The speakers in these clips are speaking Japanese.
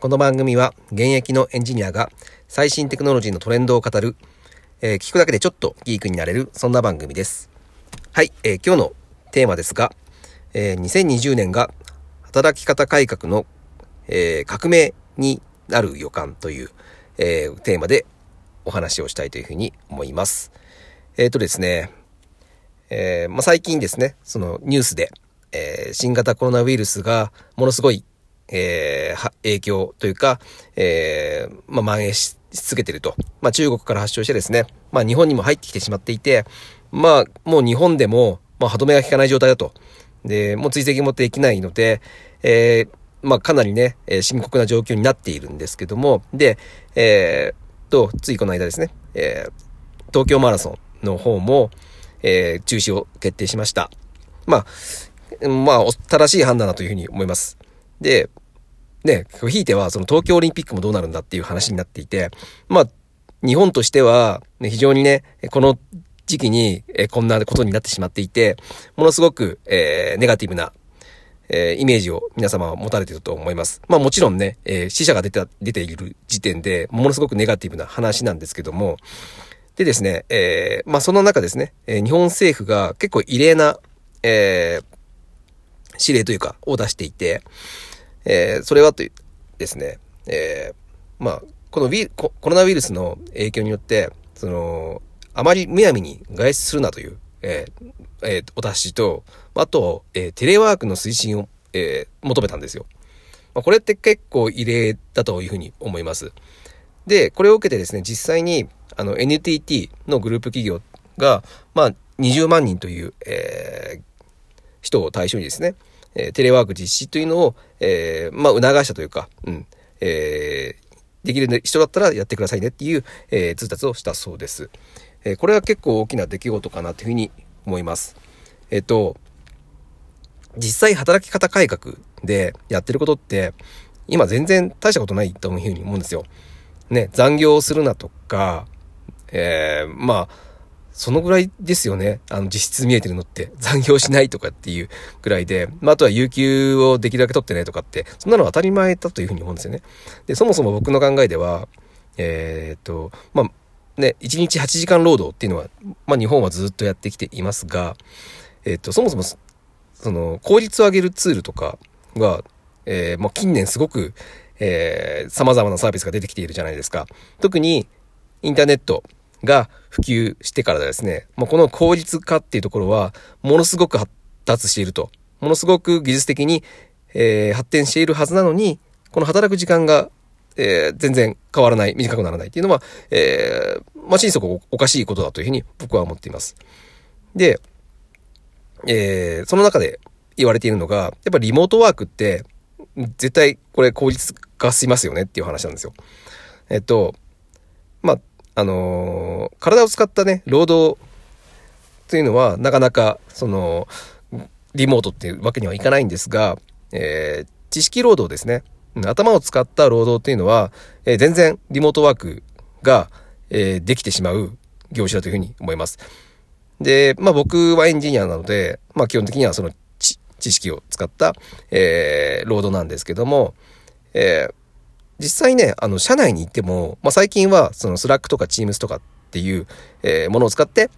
この番組は現役のエンジニアが最新テクノロジーのトレンドを語る、えー、聞くだけでちょっとギークになれる、そんな番組です。はい、えー、今日のテーマですが、えー、2020年が働き方改革の、え革命になる予感という、えテーマでお話をしたいというふうに思います。えっ、とですね、えまあ、最近ですね、そのニュースで、え新型コロナウイルスがものすごいえー、影響というか、えー、まあ、蔓延し続けてると。まあ、中国から発症してですね、まあ、日本にも入ってきてしまっていて、まあ、もう日本でも、まあ、歯止めが効かない状態だと。で、もう追跡もできないので、えー、まあ、かなりね、え深刻な状況になっているんですけども、で、えー、と、ついこの間ですね、えー、東京マラソンの方も、えー、中止を決定しました。まあ、まあ、正しい判断だというふうに思います。で、ね、ひいてはその東京オリンピックもどうなるんだっていう話になっていて、まあ、日本としては、ね、非常にね、この時期に、えこんなことになってしまっていて、ものすごく、えー、ネガティブな、えー、イメージを皆様は持たれていると思います。まあもちろんね、えー、死者が出て、出ている時点で、ものすごくネガティブな話なんですけども、でですね、えー、まあその中ですね、え、日本政府が結構異例な、えー、指令というか、を出していて、えー、それはというですね、えー、まあ、このウィコロナウイルスの影響によって、その、あまりむやみに外出するなという、えー、えー、お達しと、あと、えー、テレワークの推進を、えー、求めたんですよ。まあ、これって結構異例だというふうに思います。で、これを受けてですね、実際に、あの、NTT のグループ企業が、まあ、20万人という、えー、人を対象にですね、えテレワーク実施というのを、え、まあ、促したというか、うん、え、できる人だったらやってくださいねっていう、え、通達をしたそうです。え、これは結構大きな出来事かなというふうに思います。えっ、と、実際働き方改革でやってることって、今全然大したことないというふうに思うんですよ。ね、残業するなとか、えー、まあ、そのぐらいですよね。あの、実質見えてるのって。残業しないとかっていうぐらいで、まあ、あとは有給をできるだけ取ってねとかって、そんなの当たり前だというふうに思うんですよね。で、そもそも僕の考えでは、えー、っと、まあ、ね、1日8時間労働っていうのは、まあ、日本はずっとやってきていますが、えー、っと、そもそも、その、効率を上げるツールとかが、えー、もう近年すごく、えー、様々なサービスが出てきているじゃないですか。特に、インターネットが普及してからですね、まあ、この効率化っていうところは、ものすごく発達していると。ものすごく技術的に、えー、発展しているはずなのに、この働く時間が、えー、全然変わらない、短くならないっていうのは、えー、まあ、心底おかしいことだというふうに僕は思っています。で、えー、その中で言われているのが、やっぱりリモートワークって、絶対これ効率化しますよねっていう話なんですよ。えっと、あ、の、体を使ったね、労働というのは、なかなか、その、リモートっていうわけにはいかないんですが、えー、知識労働ですね。頭を使った労働っていうのは、えー、全然リモートワークが、えー、できてしまう業種だというふうに思います。で、まあ僕はエンジニアなので、まあ基本的にはその知識を使った、えー、労働なんですけども、えー、実際ね、あの、社内に行っても、まあ、最近は、その、 Slack とか Teams とかっていう、えー、ものを使って、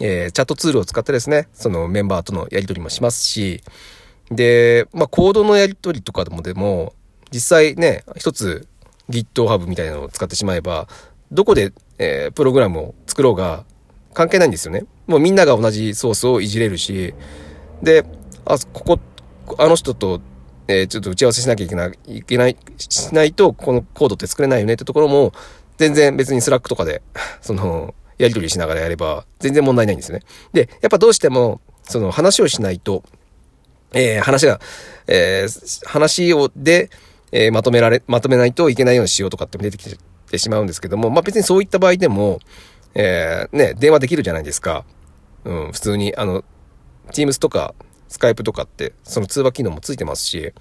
えー、チャットツールを使ってですね、そのメンバーとのやり取りもしますし、で、まあ、コードのやり取りとかでもでも、実際ね、一つ GitHub みたいなのを使ってしまえば、どこで、えー、プログラムを作ろうが関係ないんですよね。もうみんなが同じソースをいじれるし、で、あ、ここ、あの人とえー、ちょっと打ち合わせしなきゃいけない、いけない、しないと、このコードって作れないよねってところも、全然別に Slack とかで、その、やり取りしながらやれば、全然問題ないんですよね。で、やっぱどうしても、その話をしないと、えー、話が、えー、話を、で、えー、まとめられ、まとめないといけないようにしようとかって出てきてしまうんですけども、まあ別にそういった場合でも、えー、ね、電話できるじゃないですか。うん、普通に、あの、Teams とかスカイプとかって、その通話機能もついてますし、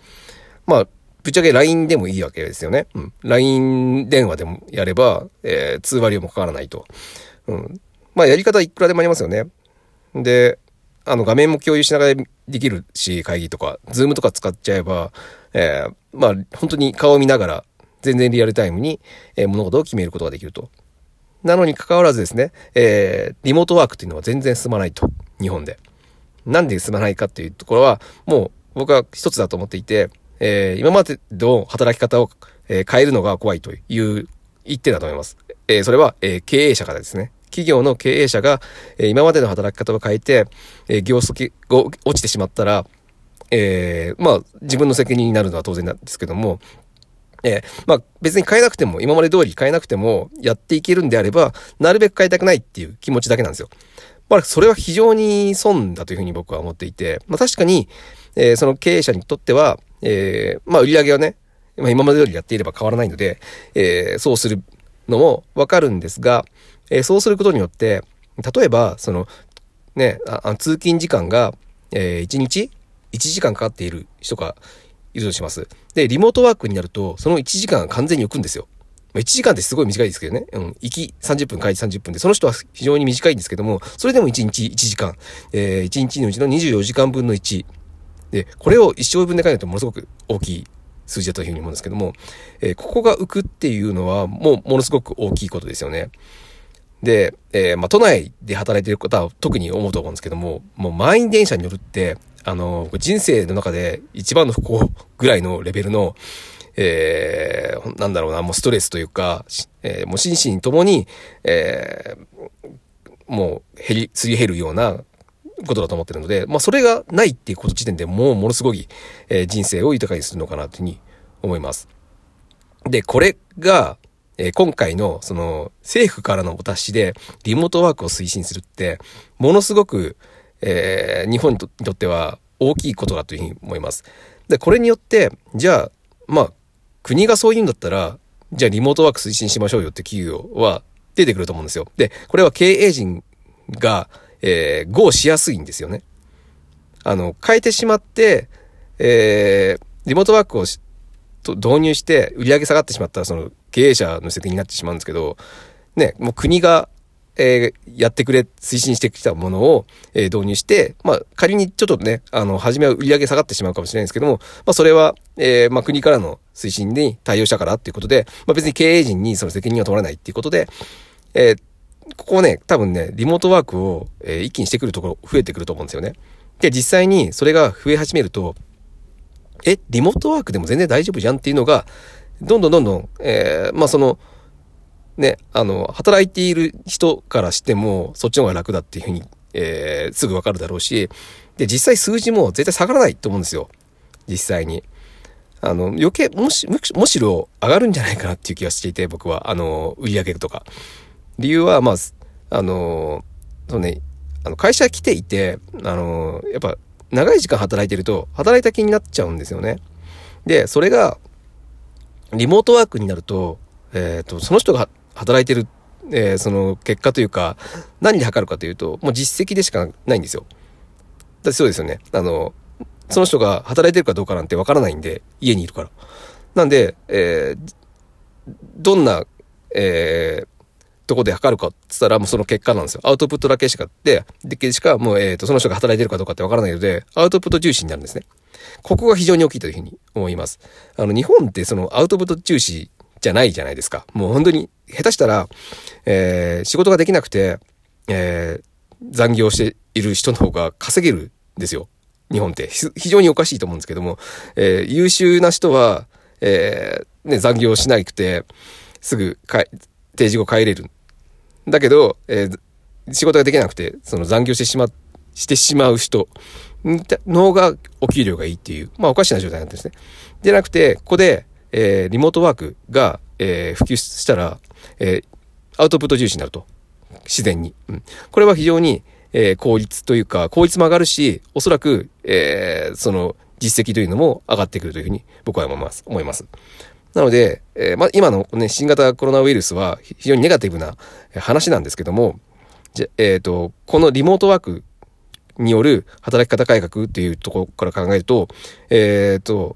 まあ、ぶっちゃけ LINE でもいいわけですよね。うん。LINE 電話でもやれば、えー、通話料もかからないと。うん。まあ、やり方いくらでもありますよね。で、あの、画面も共有しながらできるし、会議とか、ズームとか使っちゃえば、えー、まあ、本当に顔を見ながら、全然リアルタイムに、えー、物事を決めることができると。なのに関わらずですね、えー、リモートワークっていうのは全然進まないと。日本で。なんで進まないかっていうところは、もう僕は一つだと思っていて、えー、今までの働き方を、えー、変えるのが怖いという一点だと思います。えー、それは、えー、経営者からですね。企業の経営者が、えー、今までの働き方を変えて、えー、業績が落ちてしまったら、えー、まあ、自分の責任になるのは当然なんですけども、えー、まあ別に変えなくても、今まで通り変えなくてもやっていけるんであれば、なるべく変えたくないっていう気持ちだけなんですよ。まあそれは非常に損だというふうに僕は思っていて、まあ確かに、えー、その経営者にとっては、えー、まあ売り上げはね、まあ今まで通りやっていれば変わらないので、えー、そうするのもわかるんですが、えー、そうすることによって、例えば、その、ね、あ通勤時間が、えー、1日1時間かかっている人がいるとします。で、リモートワークになると、その1時間完全に浮くんですよ。まあ、1時間ってすごい短いですけどね。うん。行き30分、帰り30分で、その人は非常に短いんですけども、それでも1日1時間、えー、1日のうちの24時間分の1。で、これを一生分で考えるとものすごく大きい数字だというふうに思うんですけども、えー、ここが浮くっていうのは、もうものすごく大きいことですよね。で、えー、まあ、都内で働いてる方は特に思うと思うんですけども、もう満員電車に乗るって、あの、人生の中で一番の不幸ぐらいのレベルの、えー、なんだろうな、もうストレスというか、えー、もう心身ともに、えー、もう減り、すり減るようなことだと思ってるので、まあそれがないっていうこと時点でもうものすごい、えー、人生を豊かにするのかなというふうに思います。で、これが、えー、今回のその政府からのお達しでリモートワークを推進するって、ものすごく、えー、日本にとっては大きいことだというふうに思います。で、これによって、じゃあ、まあ、国がそう言うんだったら、じゃあリモートワーク推進しましょうよって企業は出てくると思うんですよ。で、これは経営陣が、えー、合しやすいんですよね。あの、変えてしまって、えー、リモートワークを導入して売り上げ下がってしまったらその経営者の責任になってしまうんですけど、ね、もう国がえー、やってくれ、推進してきたものを、えー、導入して、まあ、仮にちょっとね、あの、初めは売り上げ下がってしまうかもしれないんですけども、まあ、それは、えー、まあ、国からの推進に対応したからっていうことで、まあ、別に経営陣にその責任を取らないっていうことで、えー、ここね、多分ね、リモートワークを、えー、一気にしてくるところ増えてくると思うんですよね。で、実際にそれが増え始めると、え、リモートワークでも全然大丈夫じゃんっていうのが、どんどんどんどん、えー、まあ、その、ね、あの、働いている人からしても、そっちの方が楽だっていうふうに、えー、すぐわかるだろうし、で、実際数字も絶対下がらないと思うんですよ。実際に。あの、余計、もし、むしろ上がるんじゃないかなっていう気がしていて、僕は、あの、売り上げとか。理由は、まあ、あの、そうね、あの、会社来ていて、あの、やっぱ、長い時間働いてると、働いた気になっちゃうんですよね。で、それが、リモートワークになると、えっ、ー、と、その人が働いてる、えー、その結果というか、何で測るかというと、もう実績でしかないんですよ。だそうですよね。あの、その人が働いてるかどうかなんてわからないんで、家にいるから。なんで、えー、どんな、えー、どこで測るかって言ったらもうその結果なんですよ。アウトプットだけしかで、でしかもう、えっ、と、その人が働いてるかどうかってわからないので、アウトプット重視になるんですね。ここが非常に大きいというふうに思います。あの、日本ってそのアウトプット重視じゃないじゃないですか。もう本当に下手したら、えー、仕事ができなくて、えー、残業している人の方が稼げるんですよ。日本って。非常におかしいと思うんですけども、えー、優秀な人は、えー、ね、残業しなくて、すぐか定時後帰れる。だけど、えー、仕事ができなくて、その残業してしま、してしまう人の方がお給料がいいっていう、まあおかしな状態なんですね。でなくて、ここで、えー、リモートワークが、えー、普及したら、えー、アウトプット重視になると。自然に。うん。これは非常に、えー、効率というか、効率も上がるし、おそらく、えー、その、実績というのも上がってくるというふうに僕は思います。思います。なので、えー、ま、今のね、新型コロナウイルスは非常にネガティブな話なんですけども、じゃ、えっ、ー、と、このリモートワークによる働き方改革っていうところから考えると、えっ、ー、と、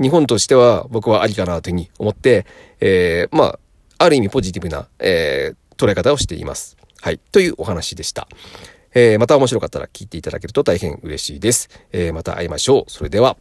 日本としては僕はありかなというふうに思って、えー、まあ、ある意味ポジティブな、えー、捉え方をしています。はい。というお話でした。えー、また面白かったら聞いていただけると大変嬉しいです。えー、また会いましょう。それでは。